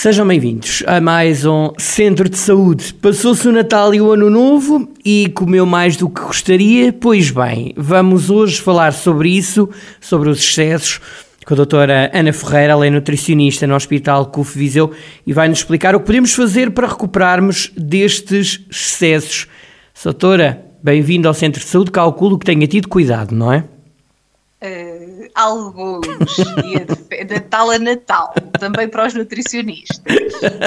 Sejam bem-vindos a mais um Centro de Saúde. Passou-se o Natal e o Ano Novo e comeu mais do que gostaria? Pois bem, vamos hoje falar sobre isso, sobre os excessos, com a doutora Ana Ferreira, ela é nutricionista no Hospital CUF Viseu e vai-nos explicar o que podemos fazer para recuperarmos destes excessos. Doutora, bem-vindo ao Centro de Saúde, calculo que tenha tido cuidado, não é? Uh, alguns, de Natal a Natal, também para os nutricionistas.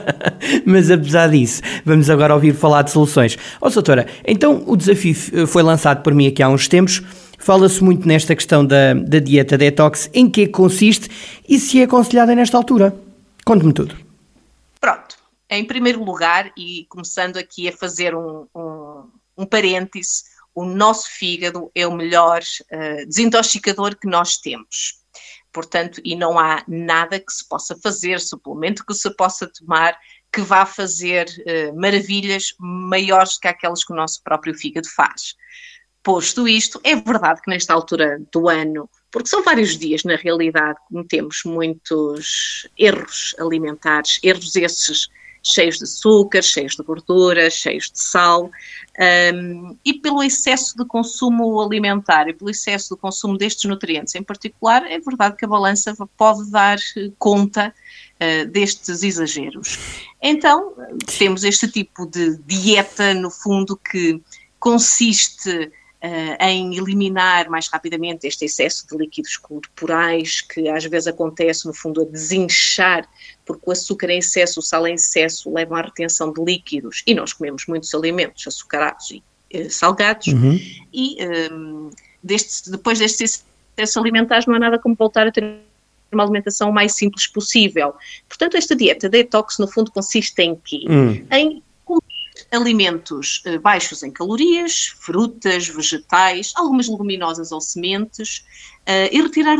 Mas apesar disso, vamos agora ouvir falar de soluções. Ó, oh, doutora, então o desafio foi lançado por mim aqui há uns tempos. Fala-se muito nesta questão da, da dieta detox, em que consiste e se é aconselhada nesta altura. Conte-me tudo. Pronto, em primeiro lugar, e começando aqui a fazer um, um, um parêntese, o nosso fígado é o melhor uh, desintoxicador que nós temos. Portanto, e não há nada que se possa fazer, suplemento que se possa tomar, que vá fazer uh, maravilhas maiores que aquelas que o nosso próprio fígado faz. Posto isto, é verdade que nesta altura do ano, porque são vários dias na realidade, cometemos muitos erros alimentares, erros esses cheios de açúcar, cheios de gordura, cheios de sal, um, e pelo excesso de consumo alimentar e pelo excesso de consumo destes nutrientes em particular, é verdade que a balança pode dar eh, conta uh, destes exageros. Então, temos este tipo de dieta, no fundo, que consiste em eliminar mais rapidamente este excesso de líquidos corporais que às vezes acontece, no fundo, a desinchar, porque o açúcar em excesso, o sal em excesso levam à retenção de líquidos e nós comemos muitos alimentos açucarados e uh, salgados uhum. e um, deste, depois destes excessos alimentares não há nada como voltar a ter uma alimentação o mais simples possível. Portanto, esta dieta detox, no fundo, consiste em quê? Hum. Em alimentos uh, baixos em calorias, frutas, vegetais, algumas leguminosas ou sementes, uh, e retirar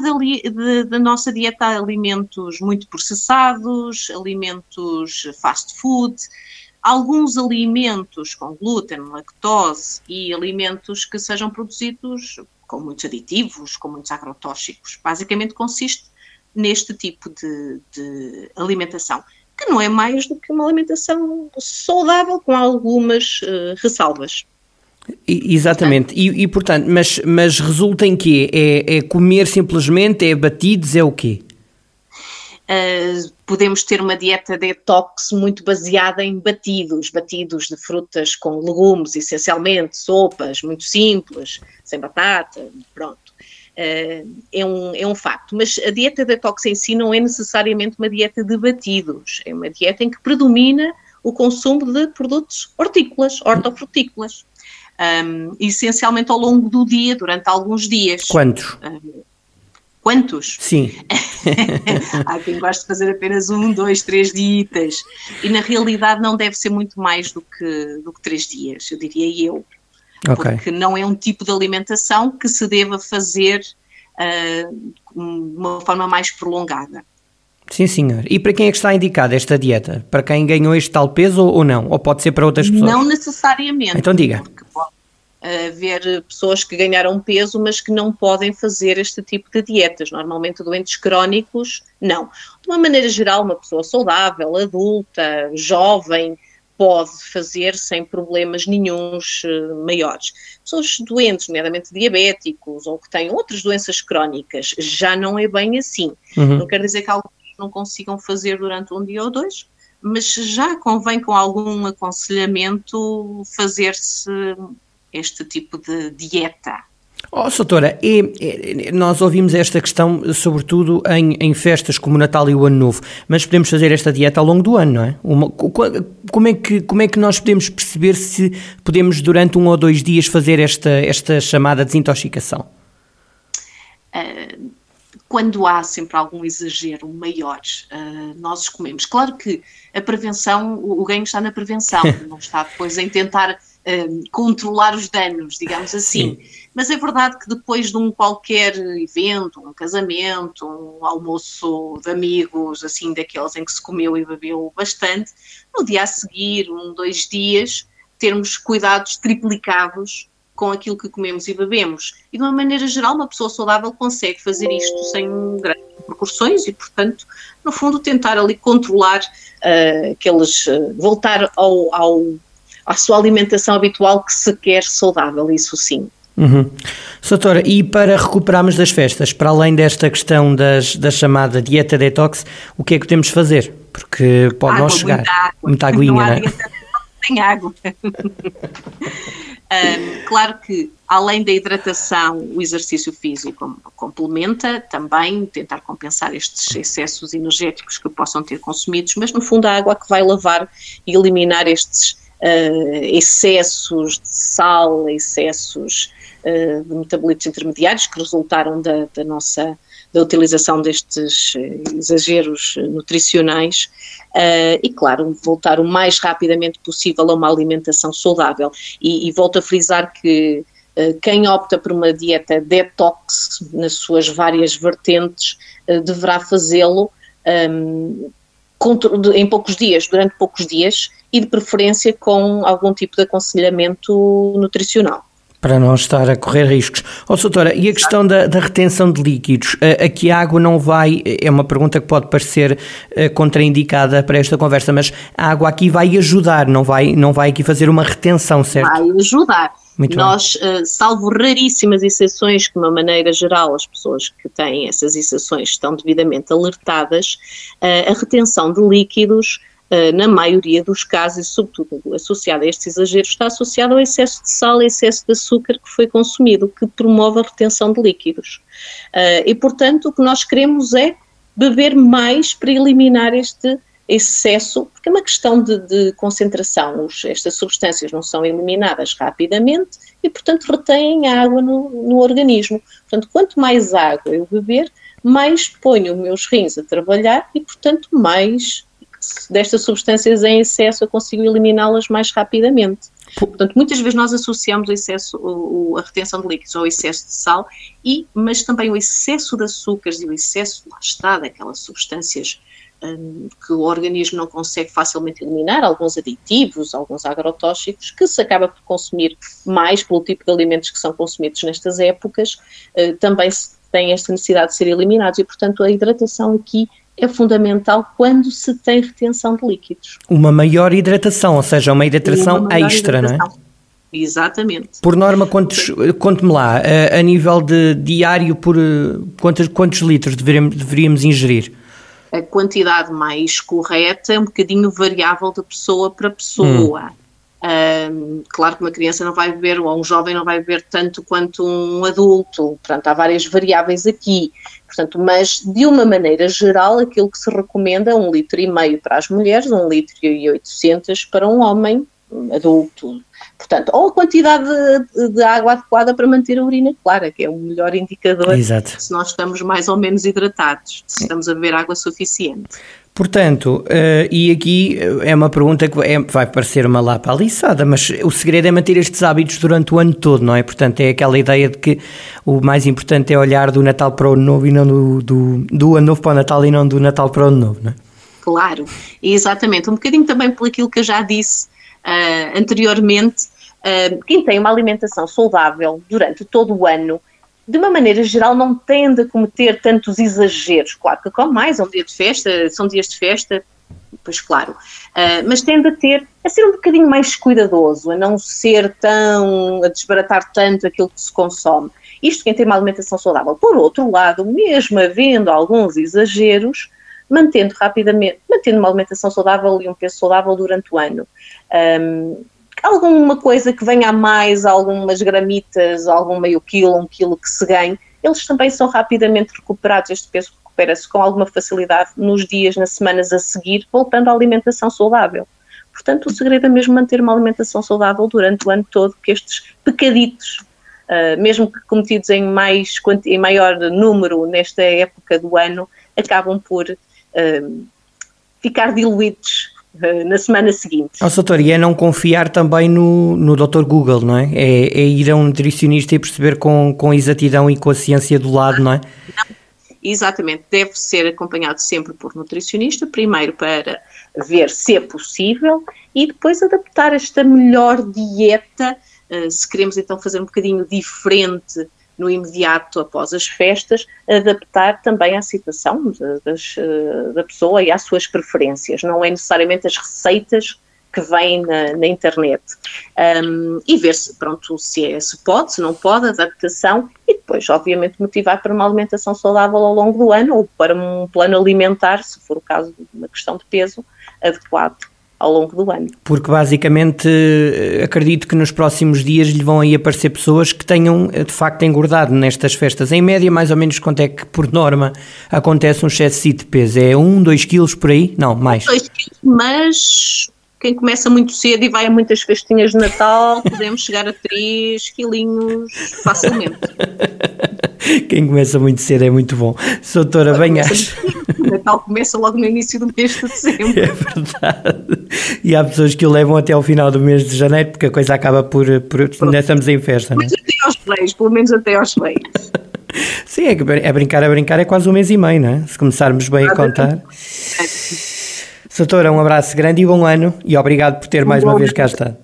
da nossa dieta alimentos muito processados, alimentos fast food, alguns alimentos com glúten, lactose e alimentos que sejam produzidos com muitos aditivos, com muitos agrotóxicos. Basicamente consiste neste tipo de, de alimentação que não é mais do que uma alimentação saudável com algumas uh, ressalvas. Exatamente, e, e, portanto, mas, mas resulta em quê? É, é comer simplesmente, é batidos, é o quê? Uh, podemos ter uma dieta detox muito baseada em batidos, batidos de frutas com legumes, essencialmente, sopas, muito simples, sem batata, pronto. É, um, é um facto. Mas a dieta detox em si não é necessariamente uma dieta de batidos, é uma dieta em que predomina o consumo de produtos hortícolas, hortofrutícolas. Um, essencialmente ao longo do dia, durante alguns dias. Quantos? quantos? Sim. Há quem goste de fazer apenas um, dois, três dias. E na realidade não deve ser muito mais do que, do que três dias, eu diria eu okay. porque não é um tipo de alimentação que se deva fazer uh, de uma forma mais prolongada. Sim, senhor. E para quem é que está indicada esta dieta? Para quem ganhou este tal peso ou não? Ou pode ser para outras pessoas? Não necessariamente. Então diga. Porque pode haver pessoas que ganharam peso, mas que não podem fazer este tipo de dietas. Normalmente doentes crónicos, não. De uma maneira geral, uma pessoa saudável, adulta, jovem, pode fazer sem problemas nenhums uh, maiores. Pessoas doentes, nomeadamente diabéticos ou que têm outras doenças crónicas, já não é bem assim. Uhum. Não quer dizer que alguns não consigam fazer durante um dia ou dois, mas já convém com algum aconselhamento fazer-se este tipo de dieta. Oh, doutora, e, e, nós ouvimos esta questão sobretudo em, em, festas como o Natal e o Ano Novo, mas podemos fazer esta dieta ao longo do ano, não é? Uma, como, é que, como é que nós podemos perceber se podemos durante um ou dois dias fazer esta, esta chamada desintoxicação? Uh, quando há sempre algum exagero maior, uh, nós escolhemos. Claro que a prevenção, o, o ganho está na prevenção, não está depois em tentar um, controlar os danos, digamos assim. Sim. Mas é verdade que depois de um qualquer evento, um casamento, um almoço de amigos, assim, daqueles em que se comeu e bebeu bastante, no dia a seguir, um, dois dias, termos cuidados triplicados com aquilo que comemos e bebemos. E de uma maneira geral, uma pessoa saudável consegue fazer isto sem um grande proporções e, portanto, no fundo, tentar ali controlar uh, aqueles. Uh, voltar ao, ao, à sua alimentação habitual que se quer saudável, isso sim. Uhum. Soutora, e para recuperarmos das festas, para além desta questão das, da chamada dieta detox, o que é que temos de fazer? Porque pode água, não chegar. Muita, água. muita aguinha, não, é? Água. um, claro que, além da hidratação, o exercício físico complementa também tentar compensar estes excessos energéticos que possam ter consumidos, mas no fundo a água que vai lavar e eliminar estes uh, excessos de sal, excessos uh, de metabolitos intermediários que resultaram da, da nossa da utilização destes eh, exageros nutricionais uh, e, claro, voltar o mais rapidamente possível a uma alimentação saudável. E, e volto a frisar que quem opta por uma dieta detox nas suas várias vertentes deverá fazê-lo um, em poucos dias, durante poucos dias, e de preferência com algum tipo de aconselhamento nutricional para não estar a correr riscos. Ó, oh, doutora, e a questão da, da, retenção de líquidos? Aqui a água não vai, é uma pergunta que pode parecer uh, contraindicada para esta conversa, mas a água aqui vai ajudar, não vai, não vai aqui fazer uma retenção, certo? Vai ajudar. Muito Nós, uh, salvo raríssimas exceções, que de uma maneira geral as pessoas que têm essas exceções estão devidamente alertadas, uh, a retenção de líquidos eh, na maioria dos casos, e sobretudo associado a estes exageros, está associado ao excesso de sal excesso de açúcar que foi consumido, que promove a retenção de líquidos. Uh, e, portanto, o que nós queremos é beber mais para eliminar este excesso, porque é uma questão de, de concentração, Os, estas substâncias não são eliminadas rapidamente e, portanto, retêm água no, no organismo. Portanto, quanto mais água eu beber, mais ponho os meus rins a trabalhar e, portanto, mais destas substâncias em excesso eu consigo eliminá-las mais rapidamente. Portanto, muitas vezes nós associamos o excesso, o, a retenção de líquidos ao excesso de sal, e, mas também o excesso de açúcares e o excesso, lá está, daquelas substâncias um, que o organismo não consegue facilmente eliminar, alguns aditivos, alguns agrotóxicos, que se acaba por consumir mais pelo tipo de alimentos que são consumidos nestas épocas, uh, também se tem esta necessidade de ser eliminados e, portanto, a hidratação aqui é fundamental quando se tem retenção de líquidos. Uma maior hidratação, ou seja, uma hidratação uma extra, hidratação. não é? Exatamente. Por norma, quantos, conte-me lá, a, a, nível de diário, por quantos, quantos litros deveríamos, deveríamos ingerir? A quantidade mais correta é um bocadinho variável de pessoa para pessoa. Hum. Um, claro que uma criança não vai beber, ou um jovem não vai beber tanto quanto um adulto, portanto, há várias variáveis aqui. Portanto, mas de uma maneira geral, aquilo que se recomenda é um litro e meio para as mulheres, um litro e oitocentos para um homem adulto. Portanto, ou a quantidade de, de, água adequada para manter a urina clara, que é o melhor indicador Exato. se nós estamos mais ou menos hidratados, se estamos a beber água suficiente. Portanto, uh, e aqui eh, é uma pergunta que é, vai parecer uma lapa aliçada, mas o segredo é manter estes hábitos durante o ano todo, não é? Portanto, é aquela ideia de que o mais importante é olhar do Natal para o Ano Novo e não do, do, do Ano Novo para o Natal e não do Natal para o Ano Novo, não é? Claro, exatamente. Um bocadinho também por aquilo que eu já disse uh, anteriormente, uh, quem tem uma alimentação saudável durante todo o ano de uma maneira geral, não tende a cometer tantos exageros. Claro que come mais, é um dia de festa, são dias de festa, pois claro, uh, mas tende a ter, a ser um bocadinho mais cuidadoso, a não ser tão, a desbaratar tanto aquilo que se consome. Isto quem tem uma alimentação saudável. Por outro lado, mesmo havendo alguns exageros, mantendo rapidamente, mantendo uma alimentação saudável e um peso saudável durante o ano. Um, alguma coisa que venha a mais, algumas gramitas, algum meio quilo, um quilo que se ganhe, eles também são rapidamente recuperados. Este peso recupera-se com alguma facilidade nos dias, nas semanas a seguir, voltando à alimentação saudável. Portanto, o segredo é mesmo manter uma alimentação saudável durante o ano todo, que estes pecaditos, uh, mesmo que cometidos em, mais, em maior número nesta época do ano, acabam por uh, ficar diluídos na semana seguinte. Oh, doutor, e é não confiar também no, no Dr. Google, não é? é? é? ir a um nutricionista e perceber com, com exatidão e com a ciência do lado, não é? Não. Exatamente, deve ser acompanhado sempre por nutricionista, primeiro para ver se é possível e depois adaptar esta melhor dieta, uh, se queremos então fazer um bocadinho diferente no imediato após as festas, adaptar também à situação das, da pessoa e às suas preferências. Não é necessariamente as receitas que vêm na, na internet. Um, e ver se, pronto, se, é, se pode, se não pode, adaptação e depois, obviamente, motivar para uma alimentação saudável ao longo do ano ou para um plano alimentar, se for o caso de uma questão de peso, adequado ao longo do ano. Porque basicamente acredito que nos próximos dias lhe vão aí aparecer pessoas que tenham de facto engordado nestas festas. Em média, mais ou menos quanto é que por norma acontece um excesso de peso? É 1, 2 quilos por aí? Não, mais. 2 quilos, mas quem começa muito cedo e vai a muitas festinhas de Natal, podemos chegar a 3 quilinhos facilmente. Quem começa muito cedo é muito bom. Soutora, bem acho. O Natal começa logo no início do mês de dezembro. É verdade. E há pessoas que o levam até ao final do mês de janeiro, porque a coisa acaba por. por ainda estamos em festa, não é? até aos reis, pelo menos até aos reis. Sim, é, é brincar, a brincar é quase um mês e meio, não é? Se começarmos bem a contar. É. Soutora, um abraço grande e bom ano e obrigado por ter um mais uma vez cá estado.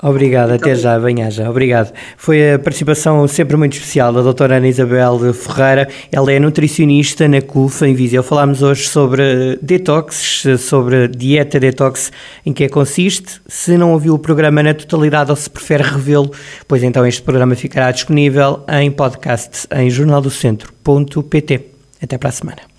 Obrigado, até já, venha já, obrigado. Foi a participação sempre muito especial da doutora Ana Isabel Ferreira, ela é nutricionista na CUF em Viseu. Falámos hoje sobre detox, sobre dieta detox, em que é consiste. Se não ouviu o programa na totalidade ou se prefere revê-lo, pois então este programa ficará disponível em podcast em jornaldocentro.pt. Até para a semana.